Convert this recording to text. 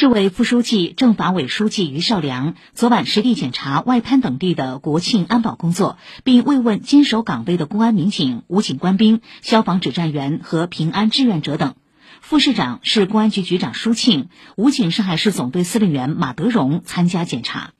市委副书记、政法委书记于少良昨晚实地检查外滩等地的国庆安保工作，并慰问坚守岗位的公安民警、武警官兵、消防指战员和平安志愿者等。副市长、市公安局局长舒庆、武警上海市总队司令员马德荣参加检查。